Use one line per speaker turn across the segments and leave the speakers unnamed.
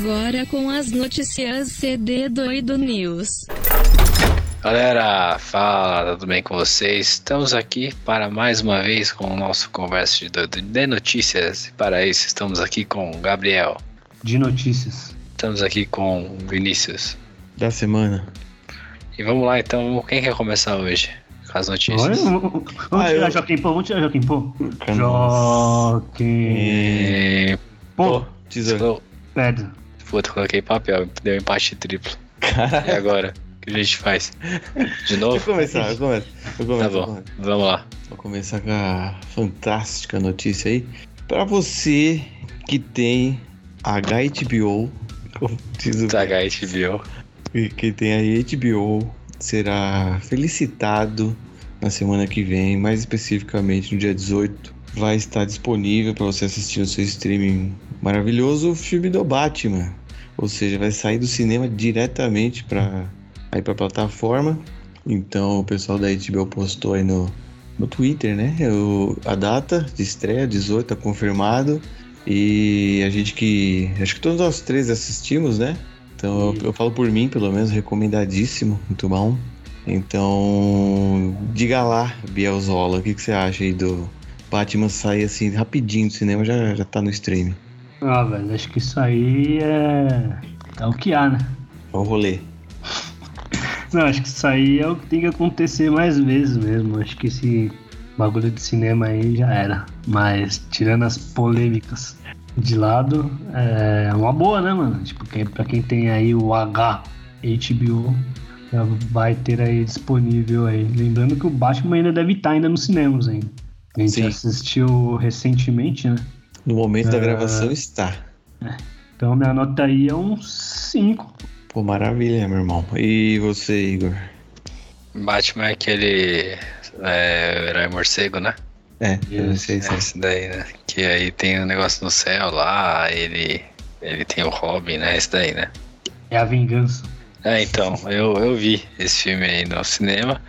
Agora com as notícias CD Doido News.
Galera, fala, tudo bem com vocês? Estamos aqui para mais uma vez com o nosso conversa de, doido de notícias. E para isso, estamos aqui com o Gabriel.
De notícias.
Estamos aqui com o Vinícius.
Da semana.
E vamos lá, então, quem quer começar hoje com as notícias?
Vamos
Ah,
tirar
eu-
Joaquim Pô, vamos tirar Joaquim Pô. Joaquim. Pô.
Oh,
Pedro.
Puta, coloquei papel, deu empate triplo. E
Caralho.
agora? O que a gente faz? De
Vou
novo?
começar, eu começo. Eu começo,
Tá bom,
começo.
vamos lá.
Vou começar com a fantástica notícia aí. Pra você que tem HBO, como diz o
THBO.
E Quem tem a HBO será felicitado na semana que vem, mais especificamente no dia 18. Vai estar disponível para você assistir no seu streaming maravilhoso o filme do Batman. Ou seja, vai sair do cinema diretamente para aí para plataforma. Então o pessoal da HBO postou aí no, no Twitter, né? O, a data de estreia, 18, tá confirmado. E a gente que. Acho que todos nós três assistimos, né? Então eu, eu falo por mim, pelo menos, recomendadíssimo, muito bom. Então, diga lá, Bielzola, o que, que você acha aí do Batman sair assim rapidinho do cinema já, já tá no stream?
Ah, velho, acho que isso aí é. É o que há, né?
É o rolê.
Não, acho que isso aí é o que tem que acontecer mais vezes mesmo. Acho que esse bagulho de cinema aí já era. Mas, tirando as polêmicas de lado, é uma boa, né, mano? Tipo, quem, pra quem tem aí o H HBO, já vai ter aí disponível aí. Lembrando que o Batman ainda deve estar ainda nos cinemas ainda. A gente
Sim.
assistiu recentemente, né?
No momento da
É.
gravação está.
Então minha nota aí é um 5.
Pô, maravilha, meu irmão. E você, Igor?
Batman é aquele é, herói morcego, né?
É, eu não
Isso,
sei
É
se
esse daí, né? Que aí tem um negócio no céu lá, ele, ele tem o Robin, né? Esse daí, né?
É a vingança.
É, então, eu, eu vi esse filme aí no cinema.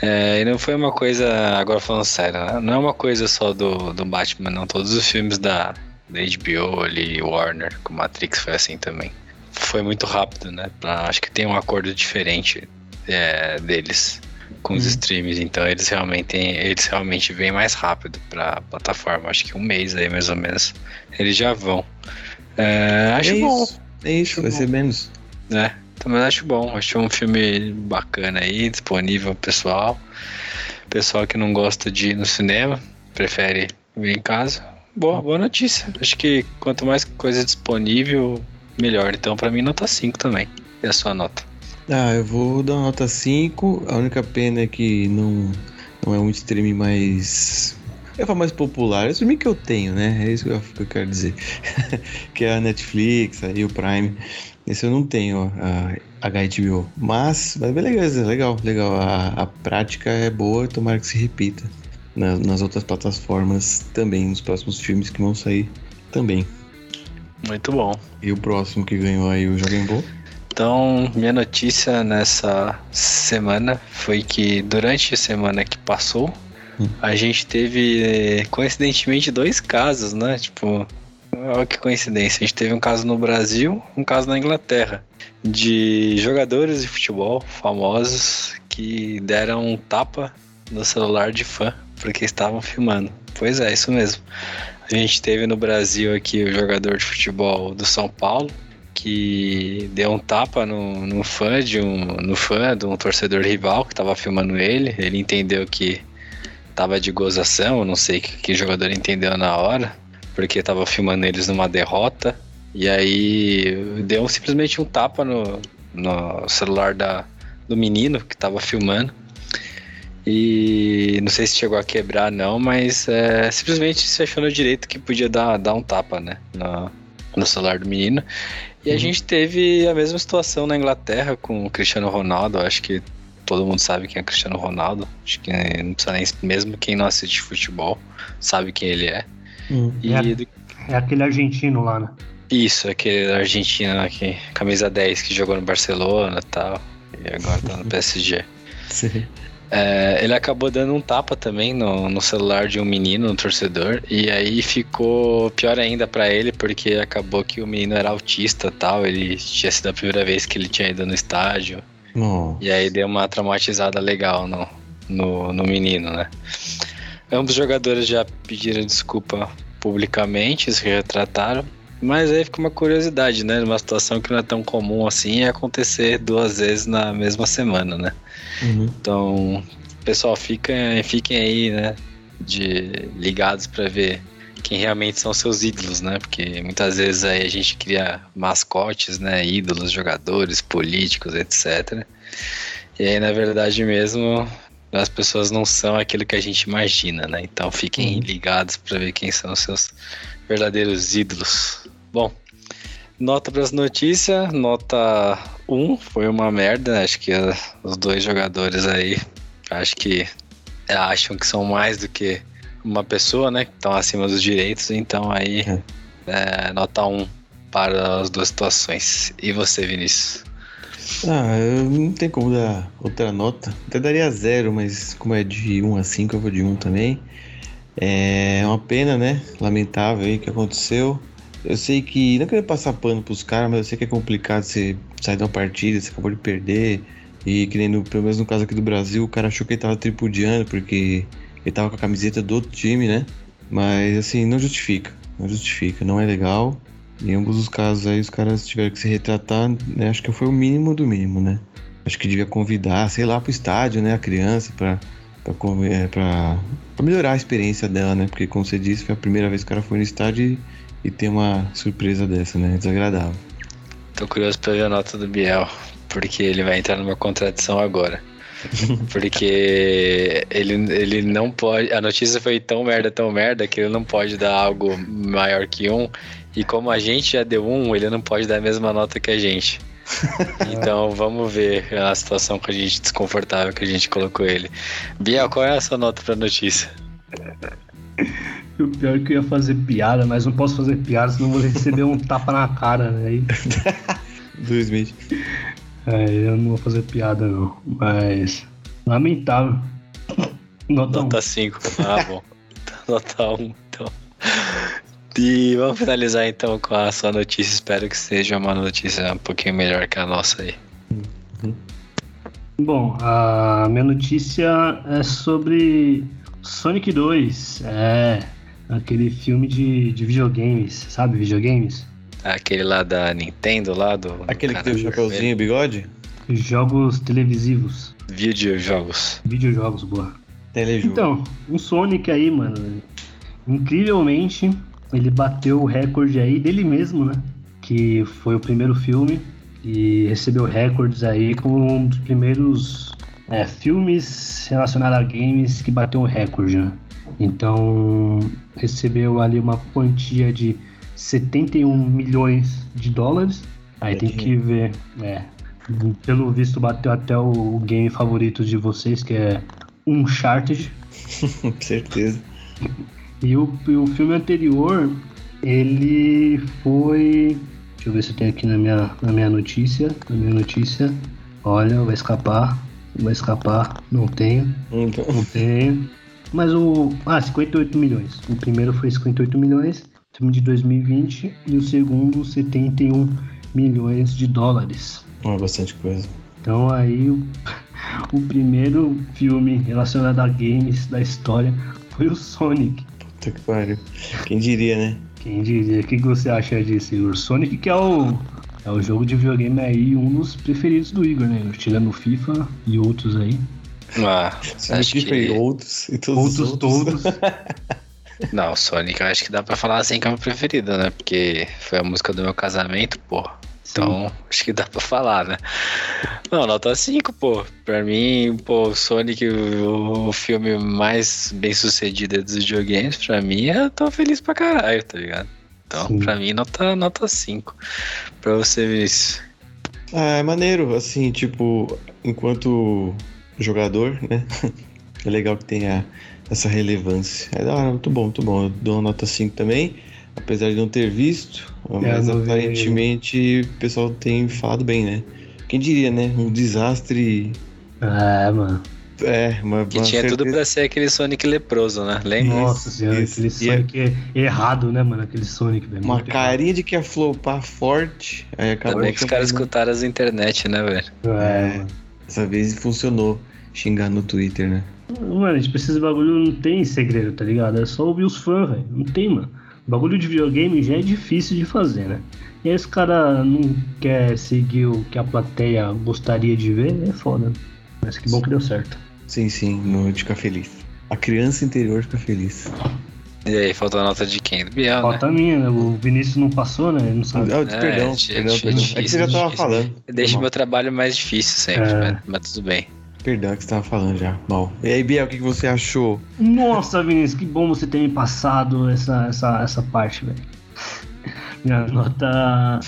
É, e não foi uma coisa, agora falando sério, né? não é uma coisa só do, do Batman, não. Todos os filmes da, da HBO ali, Warner, com Matrix foi assim também. Foi muito rápido, né? Pra- acho que tem um acordo diferente é, deles com os
Uhum.
streams, então eles realmente, eles realmente vêm mais rápido pra plataforma. Acho que um mês aí mais ou menos eles já vão. É, acho
é
bom
isso. É isso, vai ser menos.
né? Também acho bom, acho um filme bacana aí, disponível pessoal. Pessoal que não gosta de ir no cinema, prefere ver em casa. Boa, boa notícia. Acho que quanto mais coisa disponível, melhor. Então, pra mim, nota 5 também. E a sua nota?
Ah, eu vou dar uma nota 5. A única pena é que não, não é um stream mais. Eu falo mais popular. É o stream que eu tenho, né? É isso que eu, que eu quero dizer. que é a Netflix, aí o Prime. Esse eu não tenho, a HBO. Mas vai bem legal, é legal. A, a prática é boa, tomara que se repita nas, nas outras plataformas também, nos próximos filmes que vão sair também.
Muito bom.
E o próximo que ganhou aí o Jogem Ball?
Então, minha notícia nessa semana foi que durante a semana que passou. A gente teve eh, coincidentemente dois casos, né? Tipo, olha que coincidência. A gente teve um caso no Brasil, um caso na Inglaterra, de jogadores de futebol famosos que deram um tapa no celular de fã porque estavam filmando. Pois é, isso mesmo. A gente teve no Brasil aqui o jogador de futebol do São Paulo, que deu um tapa no, no fã de um no fã de um torcedor rival que estava filmando ele. Ele entendeu que tava de gozação, não sei que, que jogador entendeu na hora, porque tava filmando eles numa derrota. E aí deu simplesmente um tapa no, no celular da, do menino que tava filmando. E não sei se chegou a quebrar, não, mas é, simplesmente se achou no direito que podia dar, dar um tapa, né? No, no celular do menino. E a
Uhum.
gente teve a mesma situação na Inglaterra com o Cristiano Ronaldo. Acho que todo mundo sabe quem é Cristiano Ronaldo. Acho que não precisa nem. Mesmo quem não assiste futebol sabe quem ele é. E
É.
do-
É aquele argentino lá, né?
isso, aquele argentino aqui, camisa 10 que jogou no Barcelona e tal. E agora tá no PSG.
Sim.
É, ele acabou dando um tapa também no, no celular de um menino, um torcedor, e aí ficou pior ainda para ele, porque acabou que o menino era autista tal, ele tinha sido a primeira vez que ele tinha ido no estádio,
Não.
e aí deu uma traumatizada legal no, no, no menino, né? Ambos os jogadores já pediram desculpa publicamente, se retrataram, mas aí fica uma curiosidade, né? Uma situação que não é tão comum assim é acontecer duas vezes na mesma semana, né?
Uhum.
Então, pessoal, fiquem, fiquem aí, né? De ligados para ver quem realmente são seus ídolos, né? Porque muitas vezes aí a gente cria mascotes, né? Ídolos, jogadores, políticos, etc. E aí, na verdade mesmo, as pessoas não são aquilo que a gente imagina, né? Então fiquem
Uhum.
ligados para ver quem são os seus verdadeiros ídolos. Bom, nota para as notícias, nota 1, foi uma merda, né? acho que uh, os dois jogadores aí, acho que é, acham que são mais do que uma pessoa, né? Que estão acima dos direitos, então aí é, nota 1 para as duas situações. E você, Vinícius?
Ah, eu não tem como dar outra nota. Até daria zero, mas como é de 1 a 5, eu vou de 1 também. É uma pena, né? Lamentável aí o que aconteceu. Eu sei que, não quero passar pano pros caras, mas eu sei que é complicado você sair de uma partida, você acabou de perder. E que nem no, pelo menos no caso aqui do Brasil, o cara achou que ele tava tripudiando porque ele tava com a camiseta do outro time, né? Mas assim, não justifica. Não justifica, não é legal. Em ambos os casos aí, os caras tiveram que se retratar, né? Acho que foi o mínimo do mínimo, né? Acho que devia convidar, sei lá, pro estádio, né? A criança pra, pra, é, pra, pra melhorar a experiência dela, né? Porque, como você disse, foi a primeira vez que o cara foi no estádio e, e tem uma surpresa dessa, né? Desagradável.
Tô curioso pra ver a nota do Biel, porque ele vai entrar numa contradição agora. Porque ele, ele não pode. A notícia foi tão merda, tão merda, que ele não pode dar algo maior que um. E como a gente já deu um, ele não pode dar a mesma nota que a gente. Então vamos ver a situação com a gente desconfortável que a gente colocou ele. Biel, qual é a sua nota pra notícia?
E o pior é que eu ia fazer piada, mas não posso fazer piada, senão vou receber um tapa na cara, né?
Do Smith.
É, eu não vou fazer piada, não. Mas. Lamentável. Nota um.
Nota 5. Ah, bom. Nota 1, então. E vamos finalizar então com a sua notícia. Espero que seja uma notícia um pouquinho melhor que a nossa aí.
Bom, a minha notícia é sobre Sonic 2. É. Aquele filme de, de videogames, sabe? Videogames?
Aquele lá da Nintendo, lá do.
Aquele que tem o chapeuzinho e bigode?
Jogos televisivos.
Videojogos.
Videojogos, boa.
Telejogo.
Então, um Sonic aí, mano. Incrivelmente, ele bateu o recorde aí dele mesmo, né? Que foi o primeiro filme e recebeu recordes aí como um dos primeiros é, filmes relacionados a games que bateu um recorde, né? Então, recebeu ali uma quantia de 71 milhões de dólares. Aí
É
tem que ver, é, pelo visto bateu até o game favorito de vocês, que é Uncharted.
Certeza.
E o, o filme anterior, ele foi. Deixa eu ver se eu tenho aqui na minha, na minha notícia. Na minha notícia. Olha, vai escapar. Vai escapar. Não tenho.
Então,
Não tenho. Mas o. Ah, 58 milhões. O primeiro foi 58 milhões, de 2020. E o segundo, 71 milhões de dólares.
é bastante coisa.
Então aí o, o primeiro filme relacionado a games da história foi o Sonic.
Puta que pariu. Quem diria, né?
Quem diria? O que, você acha disso, Igor? Sonic que é o, é o jogo de videogame aí, um dos preferidos do Igor, né? Tirando FIFA e outros aí.
Ah, acho
FIFA e
que.
outros. E todos os
Outros
outros.
todos.
Não, Sonic, eu acho que dá pra falar assim que é o meu preferido, né? Porque foi a música do meu casamento, pô. Então, acho que dá pra falar, né? Não, nota 5, pô. Pra mim, pô, Sonic, o, o filme mais bem sucedido dos videogames, pra mim, eu tô feliz pra caralho, tá ligado? Então,
Sim.
pra mim, nota 5. Nota cinco. pra você, Vinícius.
Ah, é maneiro, assim, tipo, enquanto jogador, né? É legal que tenha essa relevância. É da hora, muito bom, muito bom. Eu dou uma nota 5 também, apesar de não ter visto, mas
não vi.
aparentemente o pessoal tem falado bem, né? Quem diria, né? Um desastre
É, mano.
É, uma,
Que
uma
tinha tudo
certeza-
pra ser aquele Sonic leproso, né? Lembra?
Nossa senhora,
isso.
aquele
é-
Sonic é errado, né, mano? Aquele Sonic, velho.
Uma carinha de que ia flopar forte, aí acabou
Também que os caras escutaram as internet, né, velho?
errado. É,
Dessa vez funcionou xingar no Twitter, né?
Mano. Mano, tipo, esses bagulho não tem segredo, tá ligado? É só ouvir os fãs, velho. Não tem, mano. Bagulho de videogame já é difícil de fazer, né? E aí os cara não quer seguir o que a plateia gostaria de ver, é foda. Mas que bom que deu certo.
Sim, sim, no de ficar feliz. A criança interior fica feliz.
E aí, faltou a nota de quem? Do Biel, né?
Falta a minha, né? O Vinícius não passou, né? Ele não sabe.
Ah, perdão,
é,
perdão,
é
perdão.
difícil,
É que você já tava
difícil.
falando.
Deixa
Mal.
meu trabalho mais difícil sempre,
É.
velho. Mas tudo bem.
Perdão, que você tava falando já. Mal. E aí, Biel, o que, que você achou?
Nossa, Vinícius, que bom você ter me passado essa, essa, essa parte, velho. Minha nota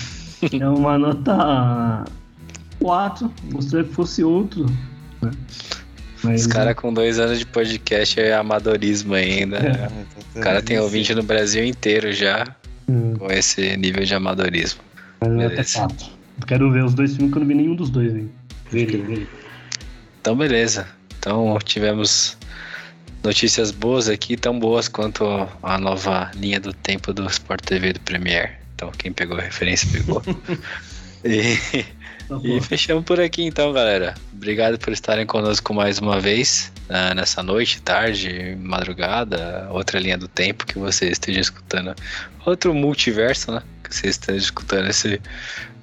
é uma nota 4. Gostaria que fosse outro. Né? Mas
Os caras com dois anos de podcast é amadorismo ainda.
É.
O cara tem ouvinte no Brasil inteiro já
hum,
com esse nível de amadorismo.
mas
beleza.
4. Quero ver os dois filmes que eu não vi nenhum dos dois, hein? Veria, veria.
Então, beleza. Então, tivemos notícias boas aqui, tão boas quanto a nova linha do tempo do Sport TV do Premiere. Então, quem pegou a referência, pegou. e,
Tá
e fechamos por aqui, então, galera. Obrigado por estarem conosco mais uma vez, ah, nessa noite, tarde, madrugada, outra linha do tempo que você esteja escutando. Outro multiverso, né? Que você esteja escutando esse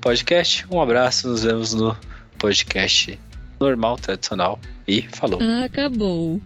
podcast. Um abraço, nos vemos no podcast normal, tradicional. E falou.
Acabou.